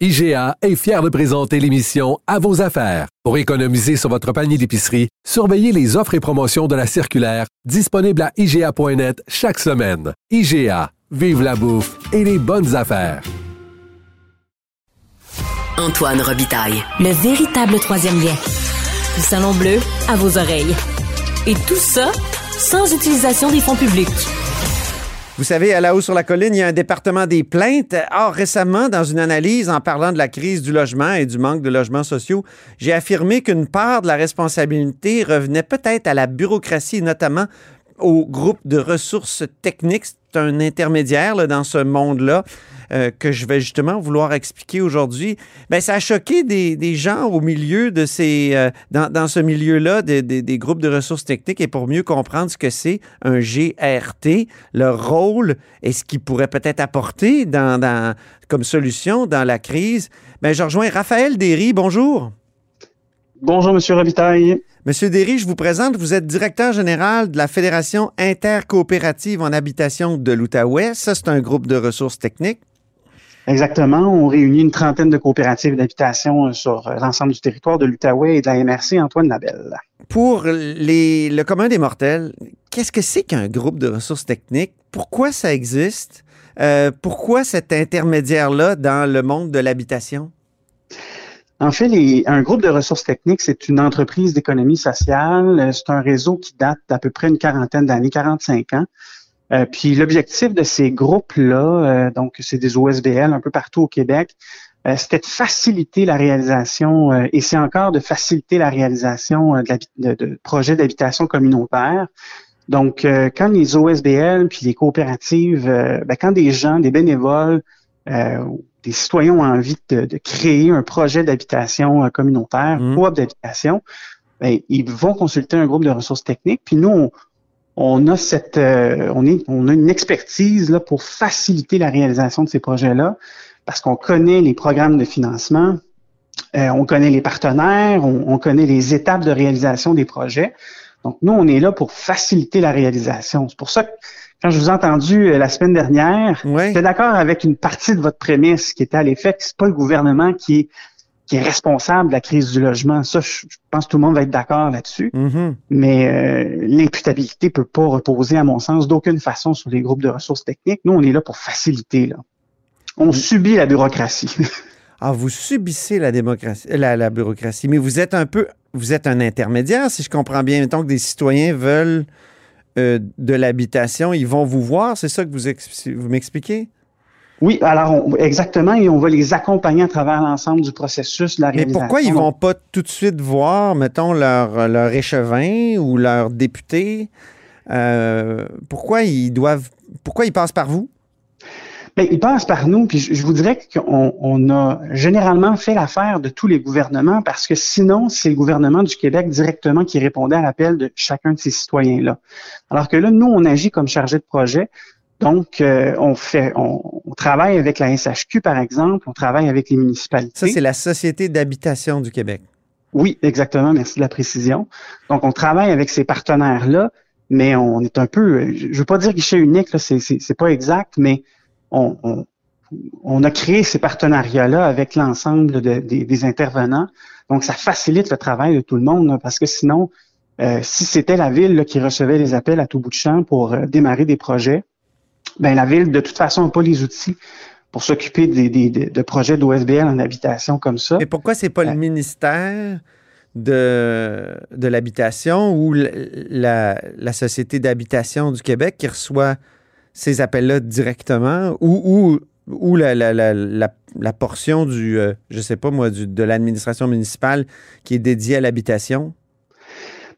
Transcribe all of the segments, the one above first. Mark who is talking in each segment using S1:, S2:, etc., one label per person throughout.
S1: IGA est fier de présenter l'émission À vos affaires. Pour économiser sur votre panier d'épicerie, surveillez les offres et promotions de la circulaire disponible à IGA.net chaque semaine. IGA, vive la bouffe et les bonnes affaires.
S2: Antoine Robitaille.
S3: Le véritable troisième lien. Du Salon Bleu à vos oreilles. Et tout ça sans utilisation des fonds publics.
S4: Vous savez, à la haut sur la colline, il y a un département des plaintes. Or, récemment, dans une analyse en parlant de la crise du logement et du manque de logements sociaux, j'ai affirmé qu'une part de la responsabilité revenait peut-être à la bureaucratie, notamment au groupe de ressources techniques. C'est un intermédiaire dans ce monde-là. Euh, que je vais justement vouloir expliquer aujourd'hui, ben, ça a choqué des, gens au milieu de ces, euh, dans, ce milieu-là des, groupes de ressources techniques et pour mieux comprendre ce que c'est un GRT, leur rôle et ce qu'il pourrait peut-être apporter comme solution dans la crise, ben, je rejoins Raphaël Derry. Bonjour.
S5: Bonjour, Monsieur Robitaille.
S4: Monsieur Derry, je vous présente, vous êtes directeur général de la Fédération intercoopérative en habitation de l'Outaouais. Ça, c'est un groupe de ressources techniques.
S5: Exactement. On réunit une trentaine de coopératives d'habitation sur l'ensemble du territoire de l'Outaouais et de la MRC Antoine Labelle.
S4: Pour les, le commun des mortels, qu'est-ce que c'est qu'un groupe de ressources techniques? Pourquoi ça existe? Euh, pourquoi cet intermédiaire-là dans le monde de l'habitation?
S5: En fait, un groupe de ressources techniques, c'est une entreprise d'économie sociale. C'est un réseau qui date d'à peu près une quarantaine d'années, 45 ans. Euh, puis l'objectif de ces groupes-là, euh, donc c'est des OSBL un peu partout au Québec, euh, c'était de faciliter la réalisation, et c'est encore de faciliter la réalisation de, de, de projets d'habitation communautaire. Donc, quand les OSBL puis les coopératives, ben, quand des gens, des bénévoles, des citoyens ont envie de, de créer un projet d'habitation communautaire, mmh. coop d'habitation, ben, ils vont consulter un groupe de ressources techniques. Puis nous, on, on a cette, euh, on, est, on a une expertise là, pour faciliter la réalisation de ces projets-là, parce qu'on connaît les programmes de financement, euh, on connaît les partenaires, on, on, connaît les étapes de réalisation des projets. Donc, nous, on est là pour faciliter la réalisation. C'est pour ça que quand je vous ai entendu euh, la semaine dernière, ouais. j'étais d'accord avec une partie de votre prémisse qui était à l'effet que c'est pas le gouvernement qui est qui est responsable de la crise du logement. Ça, je, pense que tout le monde va être d'accord là-dessus.
S4: Mm-hmm.
S5: Mais euh, l'imputabilité peut pas reposer, à mon sens, d'aucune façon sur les groupes de ressources techniques. Nous, on est là pour faciliter. Là. On mm. subit la bureaucratie.
S4: ah, vous subissez la démocratie, la, la, bureaucratie, mais vous êtes un peu, vous êtes un intermédiaire, si je comprends bien. Mettons que des citoyens veulent euh, de l'habitation, ils vont vous voir. C'est ça que vous, vous m'expliquez?
S5: Oui, alors on, exactement, et on va les accompagner à travers l'ensemble du processus de la réalisation.
S4: Mais pourquoi ils vont pas tout de suite voir, mettons, leur, leur échevin ou leur député? Euh, pourquoi ils doivent, pourquoi ils passent par vous?
S5: Bien, ils passent par nous, puis je, vous dirais qu'on on a généralement fait l'affaire de tous les gouvernements parce que sinon, c'est le gouvernement du Québec directement qui répondait à l'appel de chacun de ces citoyens-là. Alors que là, nous, on agit comme chargé de projet. Donc, euh, on fait, on, on, travaille avec la SHQ, par exemple, on travaille avec les municipalités.
S4: Ça, c'est la Société d'habitation du Québec.
S5: Oui, exactement. Merci de la précision. Donc, on travaille avec ces partenaires-là, mais on est un peu, je ne veux pas dire guichet unique, là, c'est, c'est, c'est pas exact, mais on, on, on, a créé ces partenariats-là avec l'ensemble de, de, des intervenants. Donc, ça facilite le travail de tout le monde, parce que sinon, euh, si c'était la ville là, qui recevait les appels à tout bout de champ pour euh, démarrer des projets, ben la ville, de toute façon, n'a pas les outils pour s'occuper des, des, de projets d'OSBL en habitation comme ça.
S4: Et pourquoi c'est pas euh, le ministère de, de l'habitation ou la, la Société d'habitation du Québec qui reçoit ces appels-là directement ou, ou, ou la, la, la, la, portion du, euh, je sais pas moi, du, de l'administration municipale qui est dédiée à l'habitation?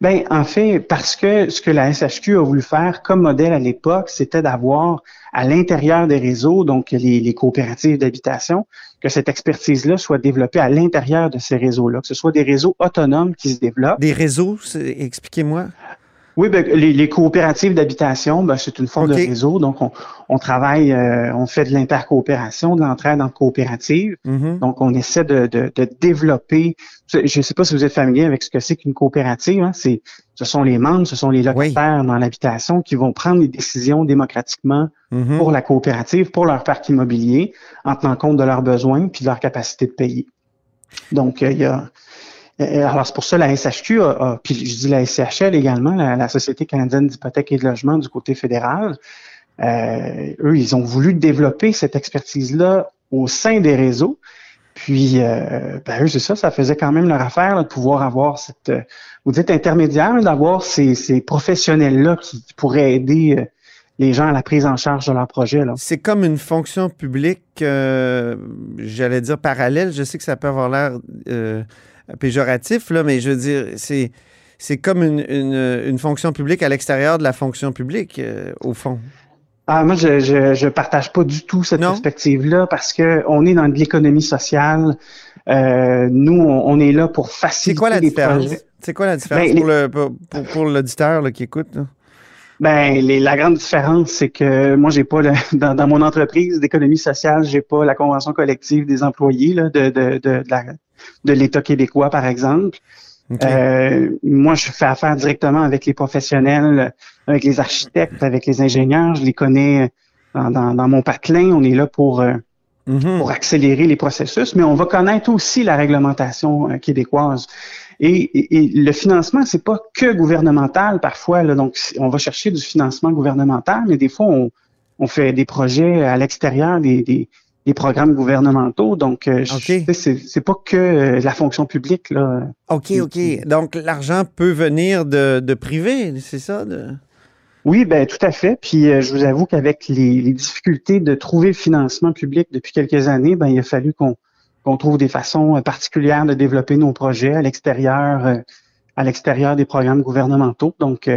S5: Ben, en fait, parce que ce que la SHQ a voulu faire comme modèle à l'époque, c'était d'avoir à l'intérieur des réseaux, donc les, les coopératives d'habitation, que cette expertise-là soit développée à l'intérieur de ces réseaux-là, que ce soit des réseaux autonomes qui se développent.
S4: Des réseaux, expliquez-moi.
S5: Oui, ben, les, coopératives d'habitation, ben, c'est une forme de réseau. Donc, on, travaille, euh, on fait de l'intercoopération, de l'entraide en coopérative. Mm-hmm. Donc, on essaie de, développer. Je ne sais pas si vous êtes familier avec ce que c'est qu'une coopérative. Hein. C'est, ce sont les membres, ce sont les locataires dans l'habitation qui vont prendre les décisions démocratiquement mm-hmm. pour la coopérative, pour leur parc immobilier, en tenant compte de leurs besoins puis de leur capacité de payer. Donc, euh, il y a alors, c'est pour ça la SHQ, a, puis je dis la SCHL également, la, Société canadienne d'hypothèque et de logement du côté fédéral, euh, eux, ils ont voulu développer cette expertise-là au sein des réseaux. Puis, euh, ben, eux, c'est ça, ça faisait quand même leur affaire de pouvoir avoir cette, vous dites intermédiaire, d'avoir ces, ces professionnels-là qui, pourraient aider les gens à la prise en charge de leur projet.
S4: C'est comme une fonction publique, j'allais dire parallèle. Je sais que ça peut avoir l'air péjoratif, là, mais je veux dire, c'est, c'est comme une, une, fonction publique à l'extérieur de la fonction publique, euh, au fond.
S5: Ah, moi, je, je, je, partage pas du tout cette perspective-là parce que on est dans de l'économie sociale. Euh, nous, on, est là pour faciliter
S4: C'est quoi la différence? C'est quoi la différence ben, pour, le, pour, pour, l'auditeur qui écoute?
S5: Ben, les, la grande différence, c'est que moi, j'ai pas dans, dans, mon entreprise d'économie sociale, j'ai pas la convention collective des employés là, de, de, de, de l'État québécois, par exemple. Euh, moi, je fais affaire directement avec les professionnels, avec les architectes, avec les ingénieurs. Je les connais dans, dans, mon patelin. On est là pour, euh, mhm. pour accélérer les processus, mais on va connaître aussi la réglementation euh, québécoise. Et, et, le financement, c'est pas que gouvernemental parfois. Là, donc, on va chercher du financement gouvernemental, mais des fois, on, on fait des projets à l'extérieur des, des, des programmes gouvernementaux. Donc, euh, c'est pas que euh, la fonction publique. Là,
S4: OK, OK. Donc, l'argent peut venir de, de privé, c'est ça? De...
S5: Oui, ben tout à fait. Puis euh, je vous avoue qu'avec les, difficultés de trouver le financement public depuis quelques années, ben il a fallu qu'on trouve des façons particulières de développer nos projets à l'extérieur, à l'extérieur des programmes gouvernementaux. Donc,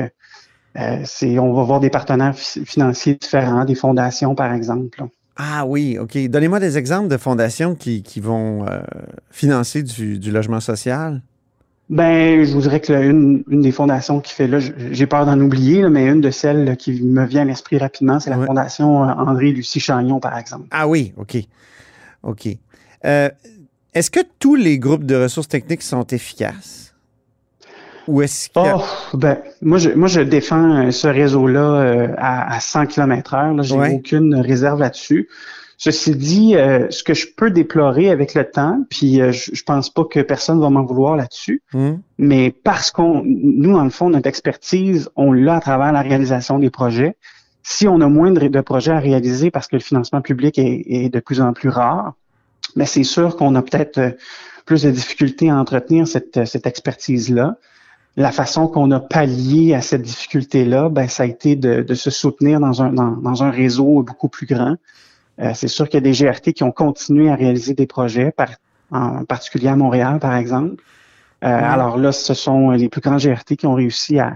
S5: c'est on va voir des partenaires financiers différents, des fondations par exemple.
S4: Ah oui, OK. Donnez-moi des exemples de fondations qui, vont euh, financer du, logement social.
S5: Ben, je vous dirais que une, des fondations qui fait là, j'ai peur d'en oublier, mais une de celles qui me vient à l'esprit rapidement, c'est la fondation euh, André-Lucie Chagnon, par exemple.
S4: Ah oui, OK. OK. Euh, est-ce que tous les groupes de ressources techniques sont efficaces?
S5: Ou est-ce que... Oh, ben, moi, je, moi, je défends euh, ce réseau-là euh, à, 100 km heure. J'ai aucune réserve là-dessus. Ceci dit, euh, ce que je peux déplorer avec le temps, puis je, je, pense pas que personne va m'en vouloir là-dessus, hmm. mais parce qu'on, nous, dans le fond, notre expertise, on l'a à travers la réalisation des projets. Si on a moins de, projets à réaliser parce que le financement public est, est de plus en plus rare, mais c'est sûr qu'on a peut-être plus de difficultés à entretenir cette, cette expertise-là la façon qu'on a pallié à cette difficulté-là, ben, ça a été de, se soutenir dans un, dans, un réseau beaucoup plus grand. Euh, c'est sûr qu'il y a des GRT qui ont continué à réaliser des projets, par, en particulier à Montréal, par exemple. Euh, alors là, ce sont les plus grands GRT qui ont réussi à,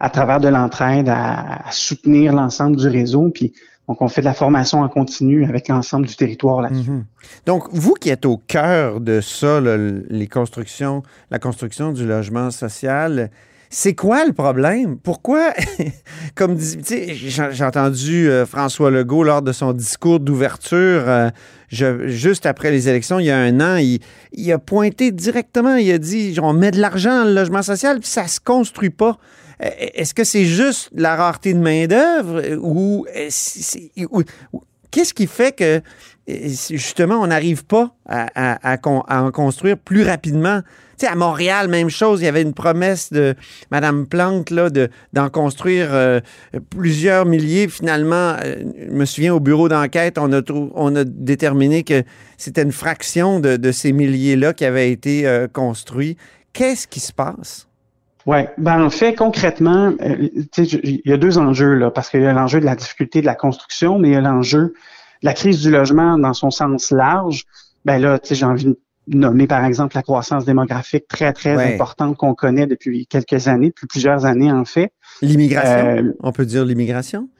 S5: à travers de l'entraide, à, à, soutenir l'ensemble du réseau. Puis donc, on fait de la formation en continu avec l'ensemble du territoire là-dessus. Mhm.
S4: Donc, vous qui êtes au cœur de ça, les constructions, la construction du logement social, c'est quoi le problème? Pourquoi, comme j'ai entendu euh, François Legault lors de son discours d'ouverture euh, juste après les élections, il y a un an, il, a pointé directement, il a dit on met de l'argent dans le logement social, puis ça se construit pas. Euh, est-ce que c'est juste la rareté de main-d'œuvre ou, qu'est-ce qui fait que justement on n'arrive pas à, en construire plus rapidement? Tu sais, à Montréal, même chose, il y avait une promesse de Mme Plante là, de, d'en construire euh, plusieurs milliers. Finalement, euh, je me souviens, au bureau d'enquête, on a, on a déterminé que c'était une fraction de, ces milliers-là qui avaient été construits. Qu'est-ce qui se passe?
S5: Oui, ben en fait, concrètement, euh, il y a deux enjeux, là, parce qu'il y a l'enjeu de la difficulté de la construction, mais il y a l'enjeu de la crise du logement dans son sens large. Ben là, j'ai envie de nommer, par exemple, la croissance démographique très, très importante qu'on connaît depuis quelques années, depuis plusieurs années, en fait.
S4: L'immigration, euh, on peut dire l'immigration?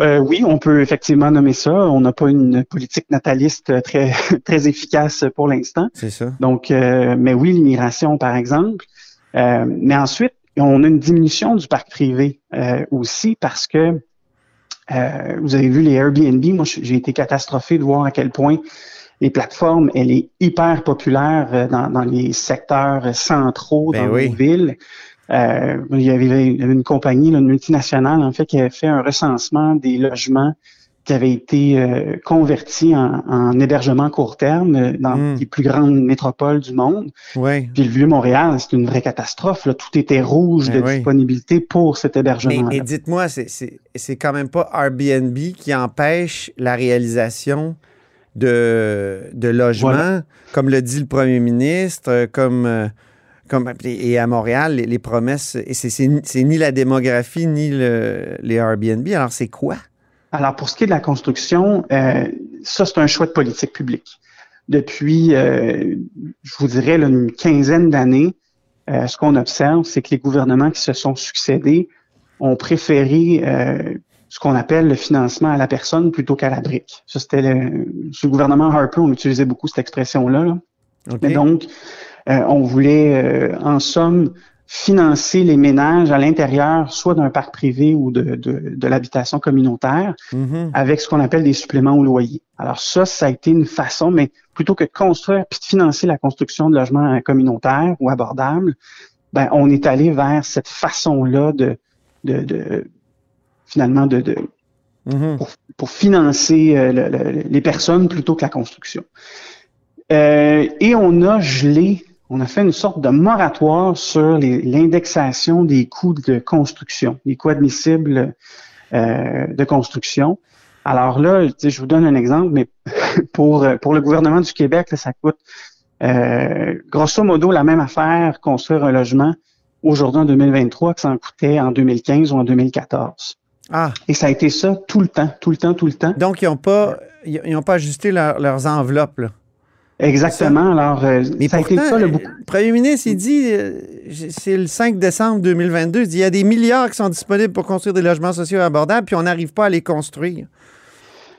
S5: Euh, oui, on peut effectivement nommer ça. On n'a pas une politique nataliste très très efficace pour l'instant.
S4: C'est ça.
S5: Donc, euh, mais oui, l'immigration, par exemple. Euh, mais ensuite, on a une diminution du parc privé aussi parce que vous avez vu les Airbnb. Moi, j'ai été catastrophé de voir à quel point les plateformes, elle est hyper populaire dans, les secteurs centraux
S4: ben
S5: dans les villes. Euh, il, y avait, une compagnie, une multinationale, en fait, qui avait fait un recensement des logements qui avaient été euh, convertis en, hébergement court terme euh, dans hmm. les plus grandes métropoles du monde.
S4: Oui.
S5: Puis le Vieux-Montréal, c'est une vraie catastrophe. Là. Tout était rouge de disponibilité pour cet hébergement.
S4: Mais, mais dites-moi, c'est quand même pas Airbnb qui empêche la réalisation de, de logements, comme le dit le premier ministre, comme et à Montréal, les, promesses, et c'est ni la démographie ni les Airbnb. Alors, c'est quoi?
S5: Alors, pour ce qui est de la construction, euh, ça, c'est un choix de politique publique. Depuis, euh, je vous dirais, une quinzaine d'années, euh, ce qu'on observe, c'est que les gouvernements qui se sont succédés ont préféré ce qu'on appelle le financement à la personne plutôt qu'à la brique. Ça, c'était le, sous le gouvernement Harper, on utilisait beaucoup cette expression-là. Mais donc, euh, on voulait, euh, en somme, financer les ménages à l'intérieur, soit d'un parc privé ou de, de, l'habitation communautaire, mm-hmm. avec ce qu'on appelle des suppléments au loyer. Alors ça, ça a été une façon, mais plutôt que de construire puis de financer la construction de logements communautaires ou abordables, ben on est allé vers cette façon-là de, de, de, finalement de, de mm-hmm. pour, financer euh, les personnes plutôt que la construction. et on a gelé on a fait une sorte de moratoire sur l'indexation des coûts de construction, les coûts admissibles euh, de construction. Alors là, je vous donne un exemple, mais pour, pour le gouvernement du Québec, ça coûte euh, grosso modo la même affaire construire un logement aujourd'hui en 2023 que ça en coûtait en 2015 ou en 2014.
S4: Ah.
S5: Et ça a été ça tout le temps, tout le temps, tout le temps.
S4: Donc, ils n'ont pas, ils ont pas ajusté leurs enveloppes. Là.
S5: Exactement. Alors, euh,
S4: Mais ça pourtant, le, premier ministre, il dit, euh, c'est le 5 décembre 2022, il dit, il y a des milliards qui sont disponibles pour construire des logements sociaux abordables, puis on n'arrive pas à les construire.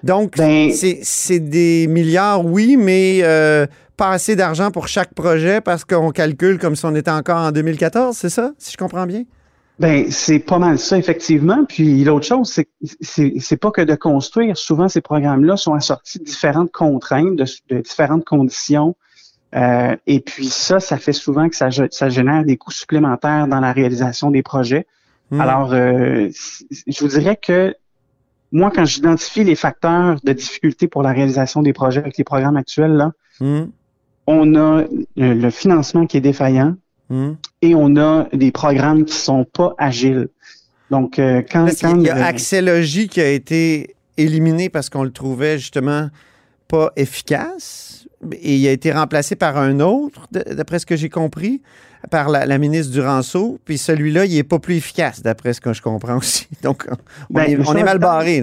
S4: Donc, ben, c'est des milliards, oui, mais euh, pas assez d'argent pour chaque projet parce qu'on calcule comme si on était encore en 2014, c'est ça, si je comprends bien?
S5: Ben, c'est pas mal ça, effectivement. Puis l'autre chose, c'est c'est pas que de construire. Souvent, ces programmes-là sont assortis de différentes contraintes, de, différentes conditions. Euh, et puis ça, ça fait souvent que ça, ça génère des coûts supplémentaires dans la réalisation des projets. Hmm. Alors, euh, je vous dirais que moi, quand j'identifie les facteurs de difficulté pour la réalisation des projets avec les programmes actuels, là, hmm. on a le financement qui est défaillant, Hmm. Et on a des programmes qui sont pas agiles. Donc, euh, quand,
S4: il y a Axelogie qui a été éliminé parce qu'on le trouvait justement pas efficace et il a été remplacé par un autre, d'après ce que j'ai compris par la, ministre Duranceau, puis celui-là, il n'est pas plus efficace, d'après ce que je comprends aussi. Donc, on, ben, est, mal barré.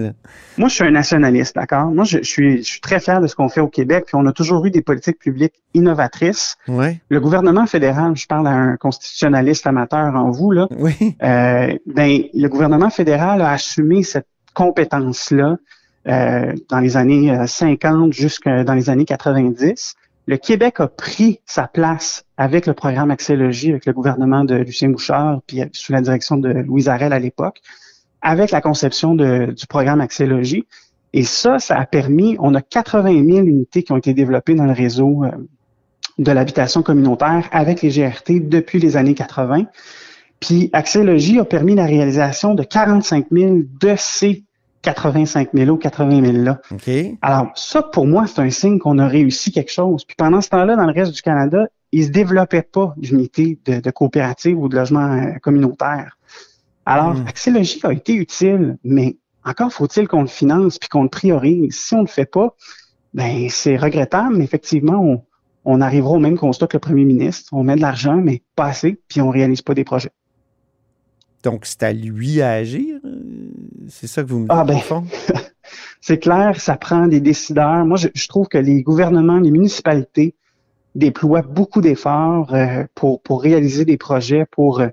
S5: Moi, je suis un nationaliste, d'accord? Moi, je, suis, je suis très fier de ce qu'on fait au Québec, puis on a toujours eu des politiques publiques innovatrices.
S4: Ouais.
S5: Le gouvernement fédéral, je parle à un constitutionnaliste amateur en vous, là.
S4: Oui.
S5: Euh, ben, le gouvernement fédéral a assumé cette compétence-là dans les années 50 euh, jusqu'à dans les années 90 le Québec a pris sa place avec le programme Axélogie, avec le gouvernement de Lucien Bouchard, puis sous la direction de Louise Arel à l'époque, avec la conception du programme Axélogie. Et ça, ça a permis, on a 80 000 unités qui ont été développées dans le réseau euh, de l'habitation communautaire avec les GRT depuis les années 80. Puis Axélogie a permis la réalisation de 45 000 de ces 85 000 ou 80 000 là. Alors, ça, pour moi, c'est un signe qu'on a réussi quelque chose. Puis pendant ce temps-là, dans le reste du Canada, il se développait pas d'unité de, de, coopérative ou de logement euh, communautaire. Alors, mm. a été utile, mais encore faut-il qu'on le finance puis qu'on le priorise. Si on le fait pas, ben c'est regrettable, mais effectivement, on, on arrivera au même constat que le premier ministre. On met de l'argent, mais pas assez, puis on réalise pas des projets.
S4: Donc, c'est à lui à agir? C'est ça que vous me dites,
S5: ah, ben, c'est clair, ça prend des décideurs. Moi, je, trouve que les gouvernements, les municipalités déploient beaucoup d'efforts euh, pour, pour réaliser des projets, pour, euh,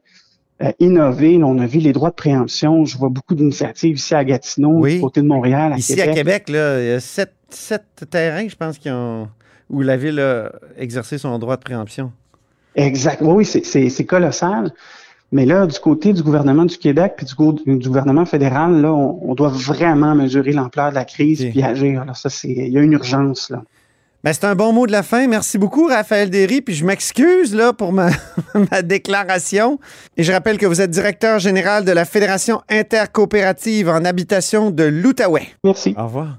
S5: euh, innover. On a vu les droits de préemption. Je vois beaucoup d'initiatives ici à Gatineau,
S4: Oui.
S5: du côté de Montréal, à
S4: Ici
S5: Québec.
S4: à Québec, là, il y a sept, sept terrains, je pense, qui ont, où la ville a exercé son droit de préemption.
S5: Exact. Oui, c'est colossal. Mais là, du côté du gouvernement du Québec puis du, du gouvernement fédéral, là, on, on doit vraiment mesurer l'ampleur de la crise
S4: Ok.
S5: puis agir. Alors ça, c'est il y a une urgence là.
S4: Ben, c'est un bon mot de la fin. Merci beaucoup, Raphaël Derry. Puis je m'excuse là pour ma, ma déclaration. Et je rappelle que vous êtes directeur général de la Fédération intercoopérative en habitation de l'Outaouais.
S5: Merci.
S4: Au revoir.